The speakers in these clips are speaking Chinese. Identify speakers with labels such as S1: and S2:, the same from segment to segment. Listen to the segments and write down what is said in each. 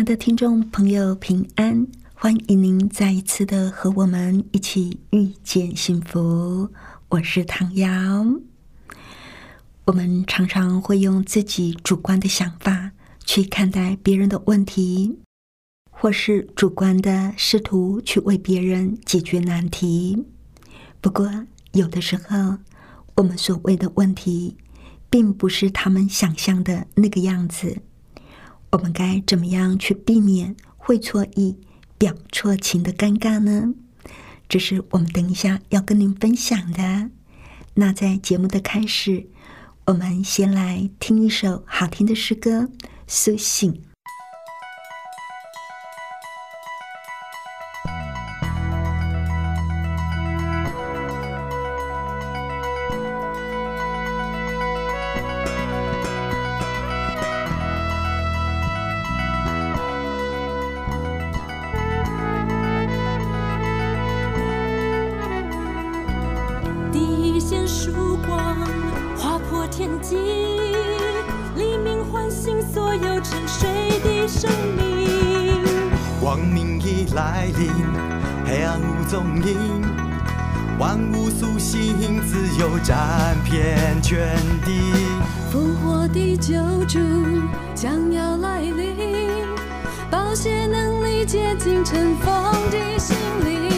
S1: 亲爱的听众朋友，平安！欢迎您再一次的和我们一起遇见幸福。我是唐瑶。我们常常会用自己主观的想法去看待别人的问题，或是主观的试图去为别人解决难题。不过，有的时候，我们所谓的问题，并不是他们想象的那个样子。我们该怎么样去避免会错意、表错情的尴尬呢？这是我们等一下要跟您分享的。那在节目的开始。我们先来听一首好听的诗歌，《苏醒》。
S2: 沉睡的生命，
S3: 光明已来临，黑暗无踪影
S4: 万物苏醒，自由占遍全地。
S2: 复活的救主将要来临，保险能力接近尘封的心灵。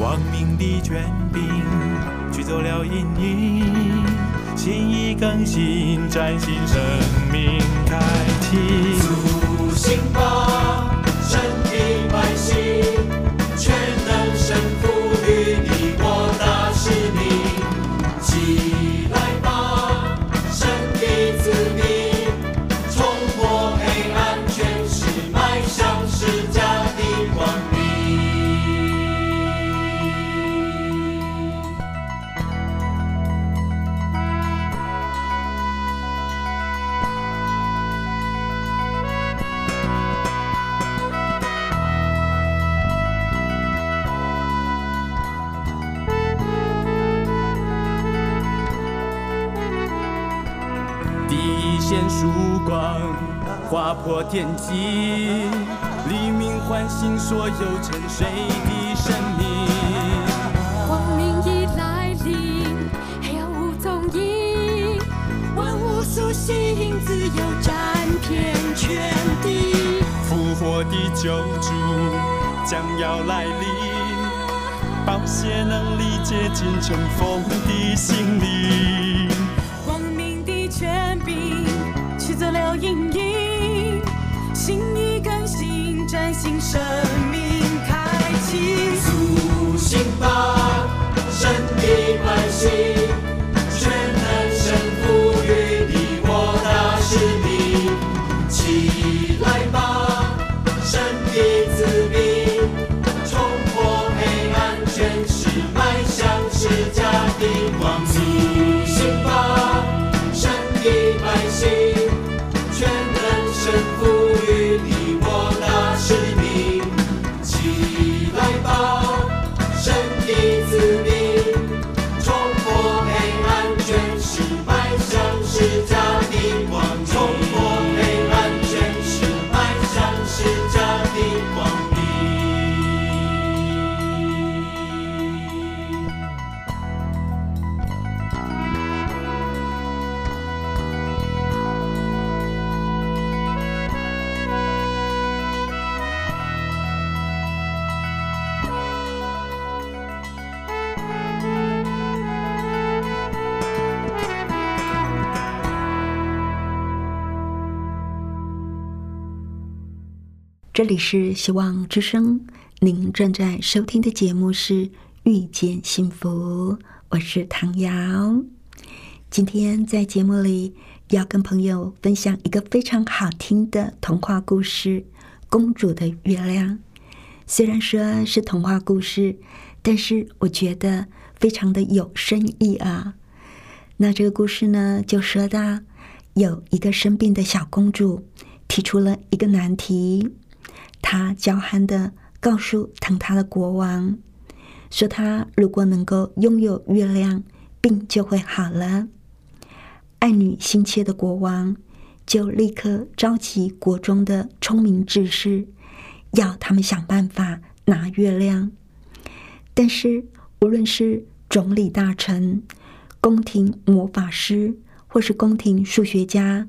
S4: 光明的权柄驱走了阴影，心意更新，崭新生命开启。
S3: 苏醒吧，
S4: 破天际，黎明唤醒所有沉睡的生命。
S2: 光明已来临，黑暗无踪影，万物苏醒，自由占遍全地。
S4: 复活的救主将要来临，宝血能力接近尘封的心灵。
S2: 新，生命开启。
S3: 苏醒吧，神的百姓，
S1: 这里是希望之声，您正在收听的节目是《遇见幸福》，我是唐瑶。今天在节目里要跟朋友分享一个非常好听的童话故事《公主的月亮》。虽然说是童话故事，但是我觉得非常的有深意啊。那这个故事呢，就说到有一个生病的小公主提出了一个难题，他娇憨的告诉疼他的国王，说他如果能够拥有月亮，病就会好了。爱女心切的国王就立刻召集国中的聪明志士，要他们想办法拿月亮。但是，无论是总理大臣、宫廷魔法师，或是宫廷数学家，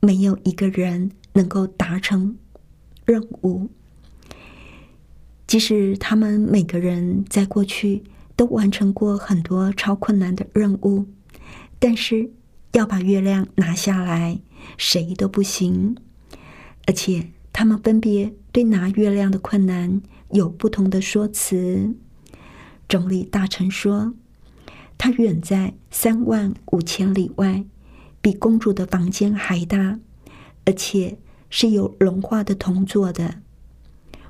S1: 没有一个人能够达成任务。即使他们每个人在过去都完成过很多超困难的任务，但是。要把月亮拿下来，谁都不行。而且他们分别对拿月亮的困难有不同的说辞。总理大臣说：“他远在三万五千里外，比公主的房间还大，而且是有融化的铜做的。”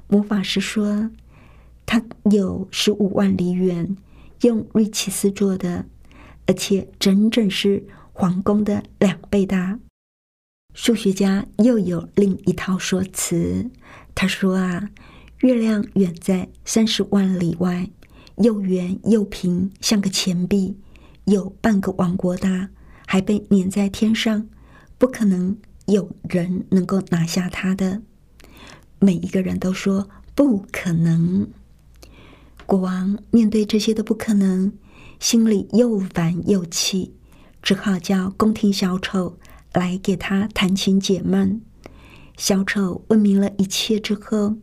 S1: 魔法师说：“他有十五万里远，用瑞奇斯做的，而且整整是。”皇宫的两倍大。数学家又有另一套说辞。他说：“啊，月亮远在三十万里外，又圆又平，像个钱币，有半个王国大，还被粘在天上，不可能有人能够拿下他的。”每一个人都说不可能。国王面对这些的不可能，心里又烦又气。只好叫宫廷小丑来给他弹琴解闷。小丑问明了一切之后，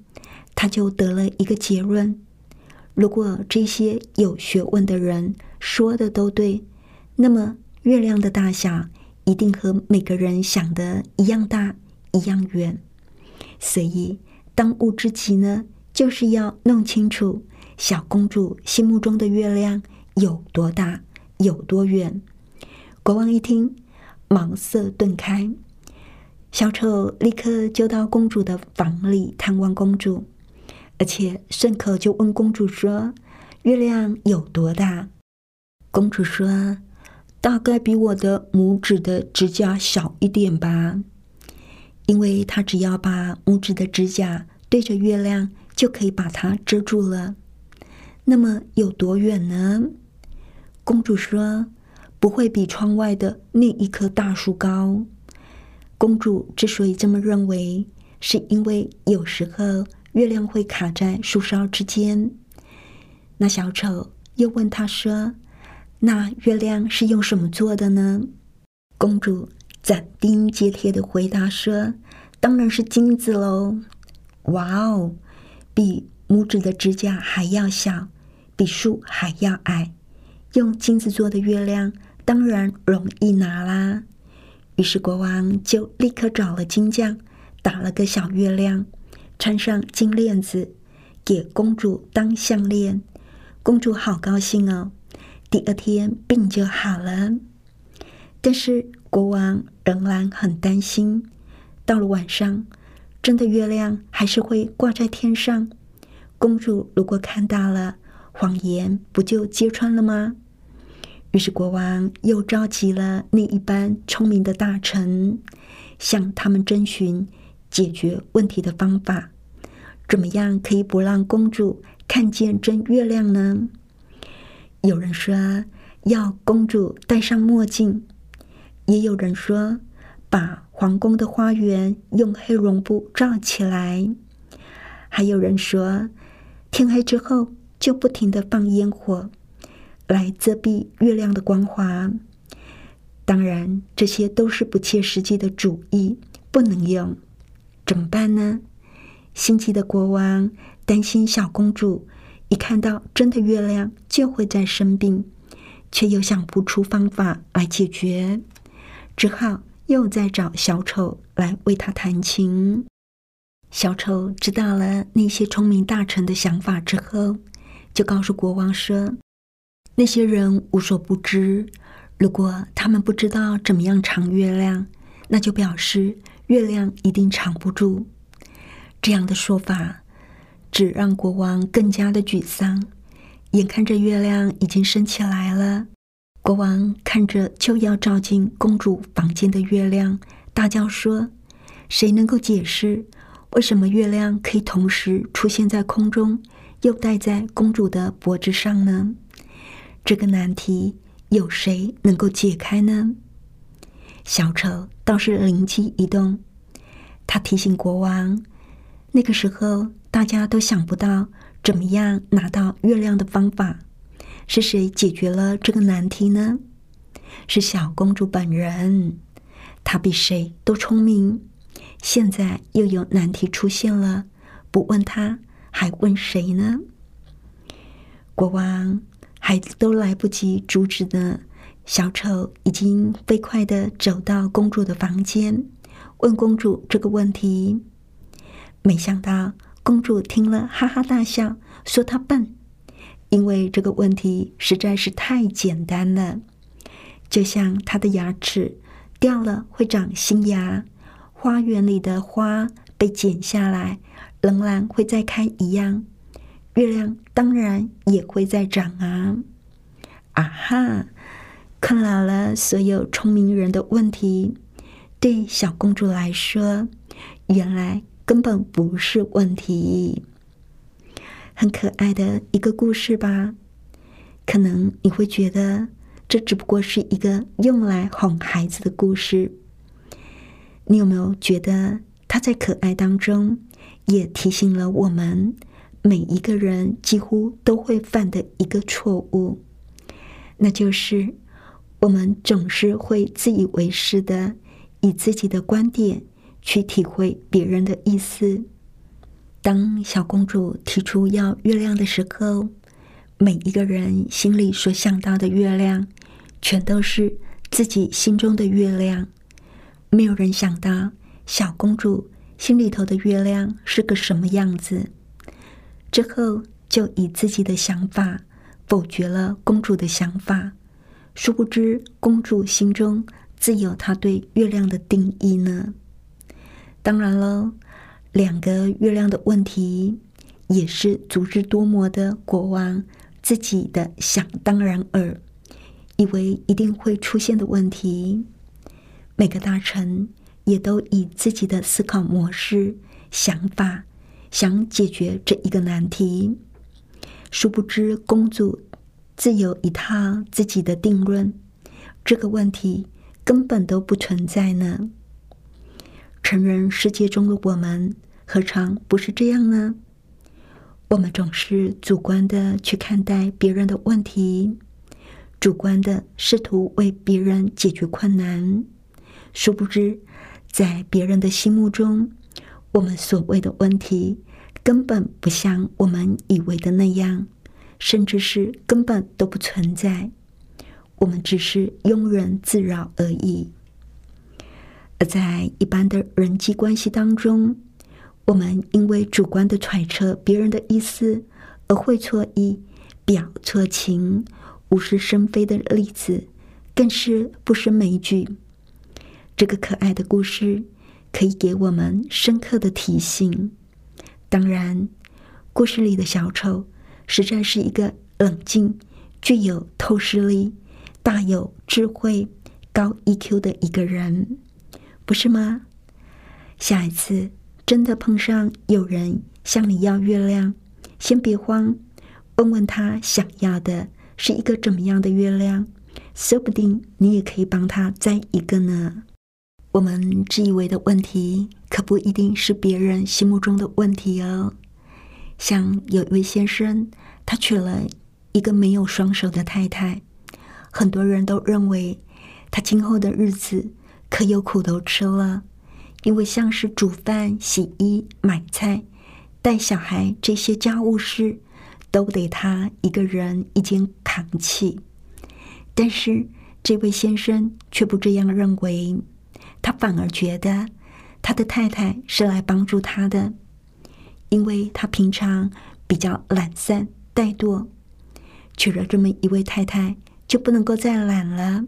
S1: 他就得了一个结论：如果这些有学问的人说的都对，那么月亮的大小一定和每个人想的一样大、一样远。所以，当务之急呢，就是要弄清楚小公主心目中的月亮有多大、有多远。国王一听，茅塞顿开。小丑立刻就到公主的房里探望公主，而且顺口就问公主说：“月亮有多大？”公主说：“大概比我的拇指的指甲小一点吧。”因为他只要把拇指的指甲对着月亮，就可以把它遮住了。那么有多远呢？公主说。不会比窗外的那一棵大树高。公主之所以这么认为，是因为有时候月亮会卡在树梢之间。那小丑又问他说：“那月亮是用什么做的呢？”公主斩钉截铁的回答说：“当然是金子喽！”哇哦，比拇指的指甲还要小，比树还要矮，用金子做的月亮。当然容易拿啦。于是国王就立刻找了金匠，打了个小月亮，穿上金链子，给公主当项链。公主好高兴哦！第二天病就好了。但是国王仍然很担心，到了晚上，真的月亮还是会挂在天上。公主如果看到了，谎言不就揭穿了吗？于是国王又召集了另一班聪明的大臣，向他们征询解决问题的方法。怎么样可以不让公主看见真月亮呢？有人说要公主戴上墨镜，也有人说把皇宫的花园用黑绒布罩起来，还有人说天黑之后就不停的放烟火。来遮蔽月亮的光华，当然这些都是不切实际的主意，不能用。怎么办呢？心急的国王担心小公主一看到真的月亮就会再生病，却又想不出方法来解决，只好又再找小丑来为他弹琴。小丑知道了那些聪明大臣的想法之后，就告诉国王说。那些人无所不知，如果他们不知道怎么样藏月亮，那就表示月亮一定藏不住。这样的说法只让国王更加的沮丧。眼看着月亮已经升起来了，国王看着就要照进公主房间的月亮，大叫说：“谁能够解释为什么月亮可以同时出现在空中，又戴在公主的脖子上呢？这个难题有谁能够解开呢？”小丑倒是灵机一动，他提醒国王：“那个时候大家都想不到。”怎么样拿到月亮的方法？是谁解决了这个难题呢？是小公主本人，她比谁都聪明。现在又有难题出现了，不问她还问谁呢？国王还都来不及阻止呢，小丑已经飞快的走到公主的房间，问公主这个问题。没想到。公主听了，哈哈大笑，说：“她笨，因为这个问题实在是太简单了。就像她的牙齿掉了会长新牙，花园里的花被剪下来仍然会再开一样，月亮当然也会再长啊！啊哈，看老了所有聪明人的问题，对小公主来说，原来。”根本不是问题，很可爱的一个故事吧？可能你会觉得这只不过是一个用来哄孩子的故事。你有没有觉得他在可爱当中也提醒了我们每一个人几乎都会犯的一个错误？那就是我们总是会自以为是的以自己的观点。去体会别人的意思。当小公主提出要月亮的时候，每一个人心里所想到的月亮，全都是自己心中的月亮。没有人想到小公主心里头的月亮是个什么样子。之后就以自己的想法否决了公主的想法。殊不知，公主心中自有她对月亮的定义呢。当然了，两个月亮的问题也是足智多谋的国王自己的想当然尔，以为一定会出现的问题。每个大臣也都以自己的思考模式、想法想解决这一个难题。殊不知，公主自有一套自己的定论，这个问题根本都不存在呢。成人世界中的我们，何尝不是这样呢？我们总是主观的去看待别人的问题，主观的试图为别人解决困难，殊不知，在别人的心目中，我们所谓的问题，根本不像我们以为的那样，甚至是根本都不存在。我们只是庸人自扰而已。而在一般的人际关系当中，我们因为主观的揣测别人的意思而会错意、表错情、无事生非的例子，更是不胜枚举。这个可爱的故事可以给我们深刻的提醒。当然，故事里的小丑实在是一个冷静、具有透视力、大有智慧、高 EQ 的一个人。不是吗？下一次真的碰上有人向你要月亮，先别慌，问问他想要的是一个怎么样的月亮，说不定你也可以帮他摘一个呢。我们自以为的问题，可不一定是别人心目中的问题哦。像有一位先生，他娶了一个没有双手的太太，很多人都认为他今后的日子。可有苦头吃了，因为像是煮饭、洗衣、买菜、带小孩这些家务事，都得他一个人一肩扛起。但是这位先生却不这样认为，他反而觉得他的太太是来帮助他的，因为他平常比较懒散怠惰，娶了这么一位太太，就不能够再懒了。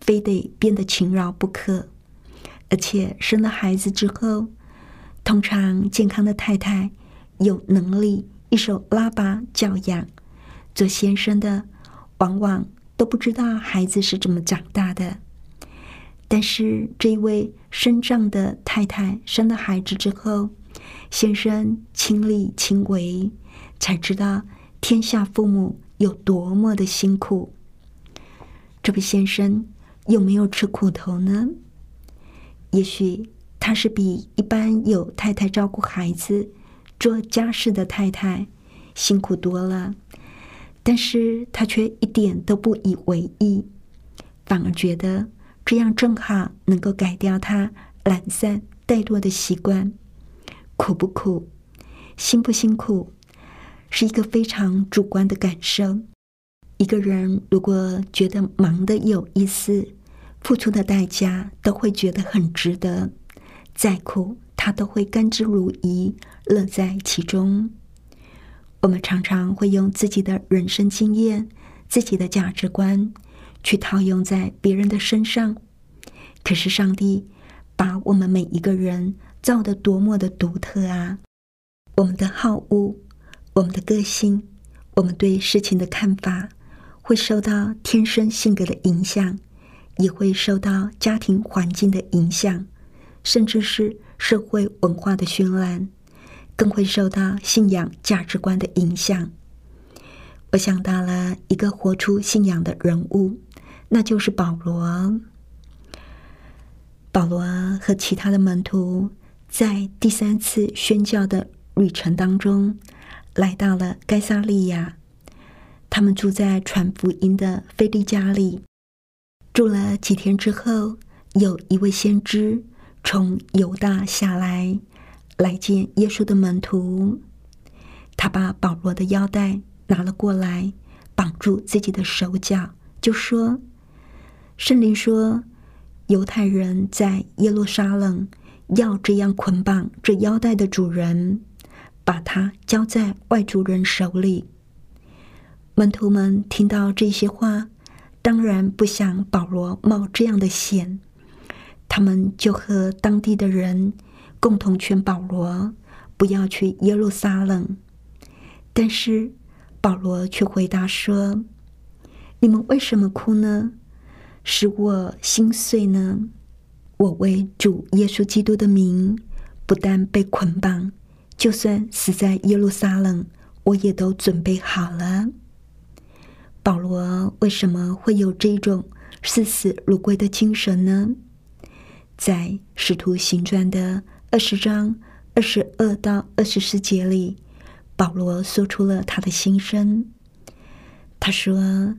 S1: 非得变得勤劳不可。而且生了孩子之后，通常健康的太太有能力一手拉拔教养，做先生的往往都不知道孩子是怎么长大的。但是这一位身障的太太生了孩子之后，先生亲力亲为，才知道天下父母有多么的辛苦。这位先生有没有吃苦头呢？也许他是比一般有太太照顾孩子、做家事的太太辛苦多了，但是他却一点都不以为意，反而觉得这样正好能够改掉他懒散怠惰的习惯。苦不苦，辛不辛苦，是一个非常主观的感受。一个人如果觉得忙的有意思，付出的代价都会觉得很值得，再苦他都会甘之如饴，乐在其中。我们常常会用自己的人生经验、自己的价值观去套用在别人的身上，可是上帝把我们每一个人造的多么的独特啊！我们的好恶、我们的个性、我们对事情的看法，会受到天生性格的影响。也会受到家庭环境的影响，甚至是社会文化的熏染，更会受到信仰价值观的影响。我想到了一个活出信仰的人物，那就是保罗。保罗和其他的门徒在第三次宣教的旅程当中，来到了该萨利亚，他们住在传福音的菲利家里。住了几天之后，有一位先知从犹大下来，来见耶稣的门徒。他把保罗的腰带拿了过来，绑住自己的手脚，就说：“圣灵说，犹太人在耶路撒冷要这样捆绑这腰带的主人，把他交在外族人手里。”门徒们听到这些话。当然不想保罗冒这样的险，他们就和当地的人共同劝保罗不要去耶路撒冷。但是保罗却回答说：“你们为什么哭呢？使我心碎呢？我为主耶稣基督的名，不但被捆绑，就算死在耶路撒冷，我也都准备好了。”保罗为什么会有这种视死如归的精神呢？在《使徒行传》的二十章二十二到二十四节里，保罗说出了他的心声。他说：“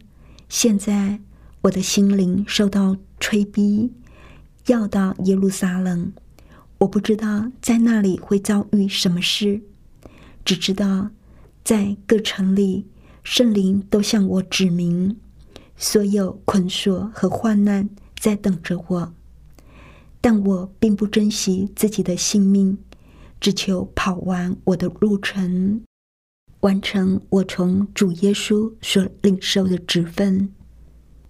S1: 现在我的心灵受到催逼，要到耶路撒冷。我不知道在那里会遭遇什么事，只知道在各城里。”圣灵都向我指明，所有捆锁和患难在等着我，但我并不珍惜自己的性命，只求跑完我的路程，完成我从主耶稣所领受的职分，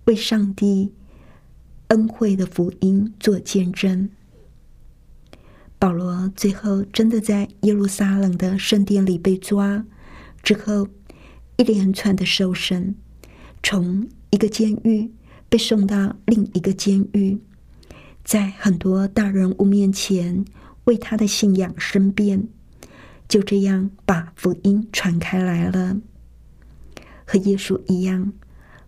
S1: 为上帝恩惠的福音做见证。保罗最后真的在耶路撒冷的圣殿里被抓之后。一连串的受审，从一个监狱被送到另一个监狱，在很多大人物面前为他的信仰申辩，就这样把福音传开来了。和耶稣一样，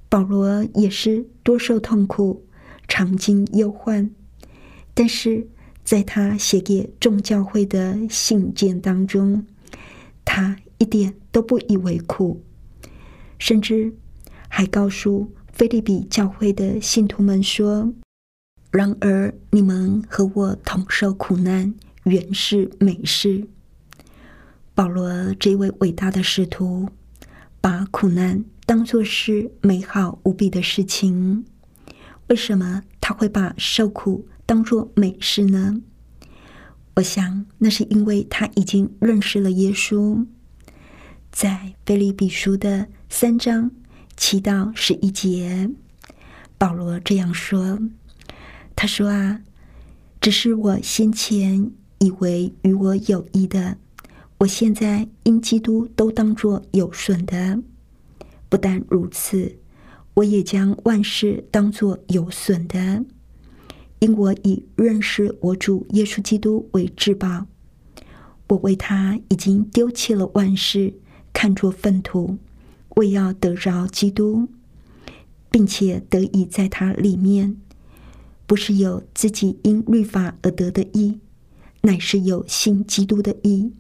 S1: 保罗也是多受痛苦，常经忧患，但是在他写给众教会的信件当中，他一点都不以为苦。甚至还告诉菲利比教会的信徒们说：“然而你们和我同受苦难，原是美事。”保罗这位伟大的使徒，把苦难当作是美好无比的事情。为什么他会把受苦当作美事呢？我想，那是因为他已经认识了耶稣。在菲利比书的三章七到十一节，
S4: 保罗这样说：“他说啊，只是我先前以为与我有益的，我现在因基督都当作有损的。不但如此，我也将万事当作有损的，因我以认识我主耶稣基督为至宝。我为他已经丢弃了万事，看作粪土，为要得着基督。”并且得以在他里面，不是有自己因律法而得的义，乃是有信基督的义，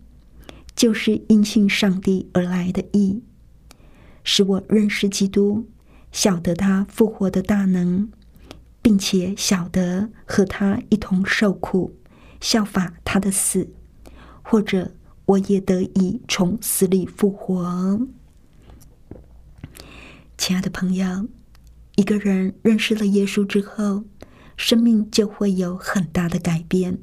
S4: 就是因信上帝而来的义，使我认识基督，晓得他复活的大能，并且晓得和他一同受苦，效法他的死，或者我也得以从死里复活。亲爱的朋友。一个人认识了耶稣之后，生命就会有很大的改变。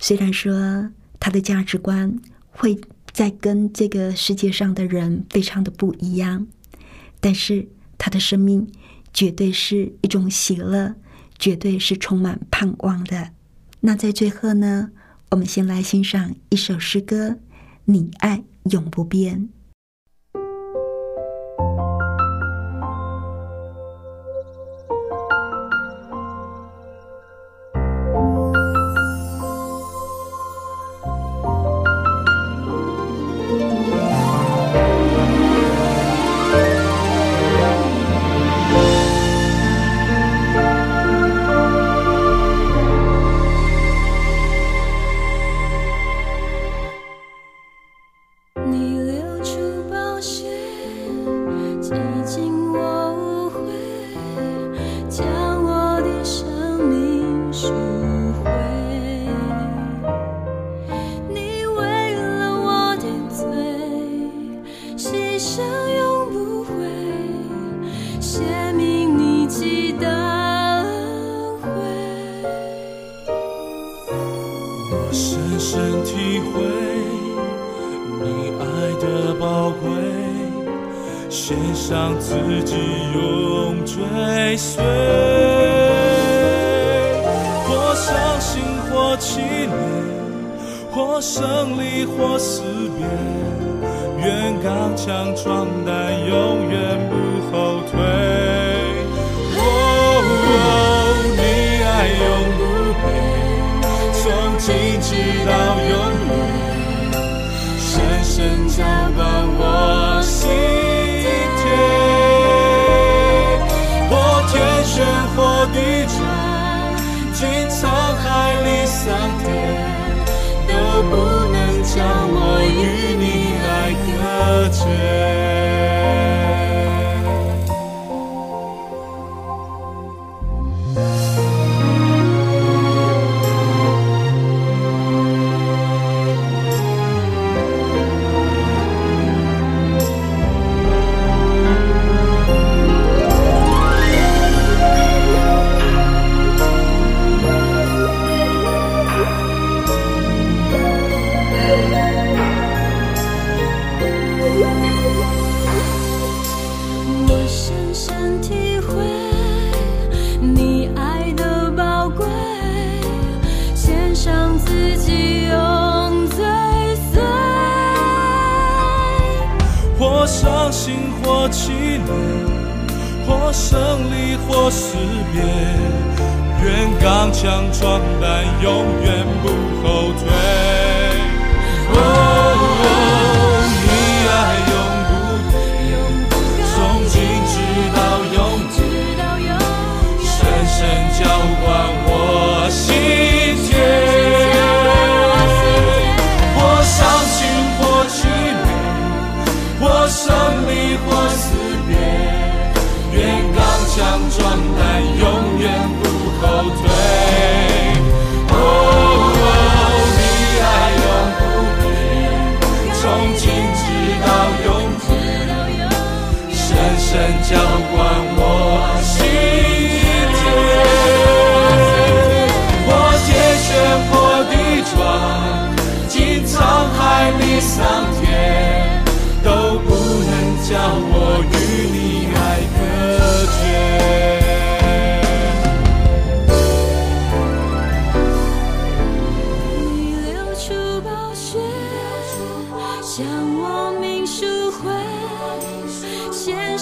S4: 虽然说他的价值观会在跟这个世界上的人非常的不一样，但是他的生命绝对是一种喜乐，绝对是充满盼望的。那在最后呢，我们先来欣赏一首诗歌：《你爱永不变》。或伤心或凄美或胜利或死别愿刚强壮胆永远不后退。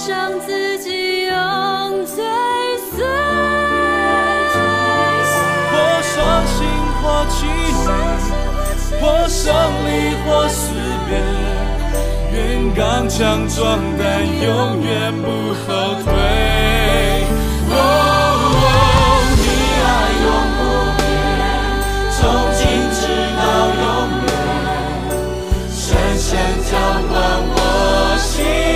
S4: 将自己，用最碎。或伤心，或气馁，或胜利，或失别。愿刚强、壮胆，永远不后退。你爱永不变，从今直到永远，深深我心。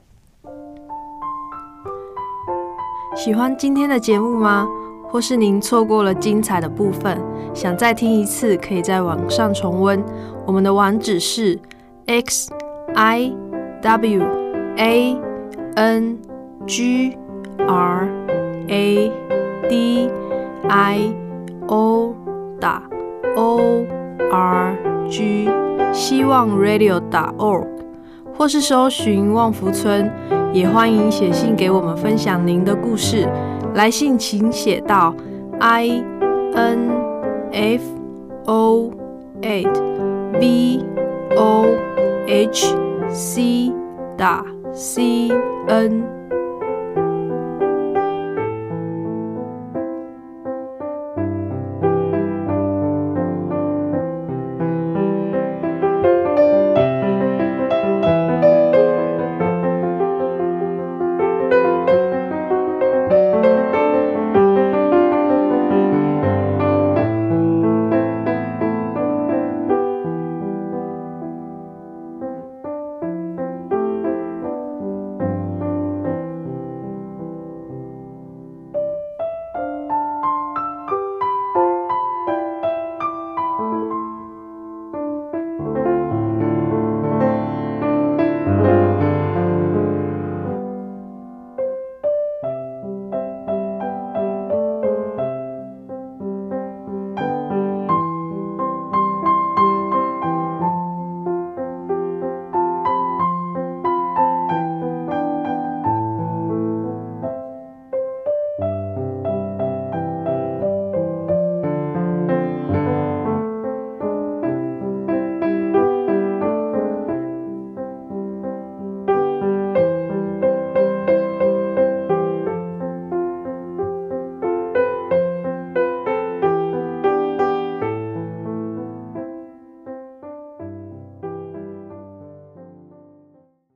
S5: 喜欢今天的节目吗？或是您错过了精彩的部分，想再听一次，可以在网上重温。我们的网址是 x i w a n g r a d i o 打 o r g 希望 radio 打 org，或是搜寻旺福村，也欢迎写信给我们分享您的故事。来信请写到 i n f o a t v o h c 打 c n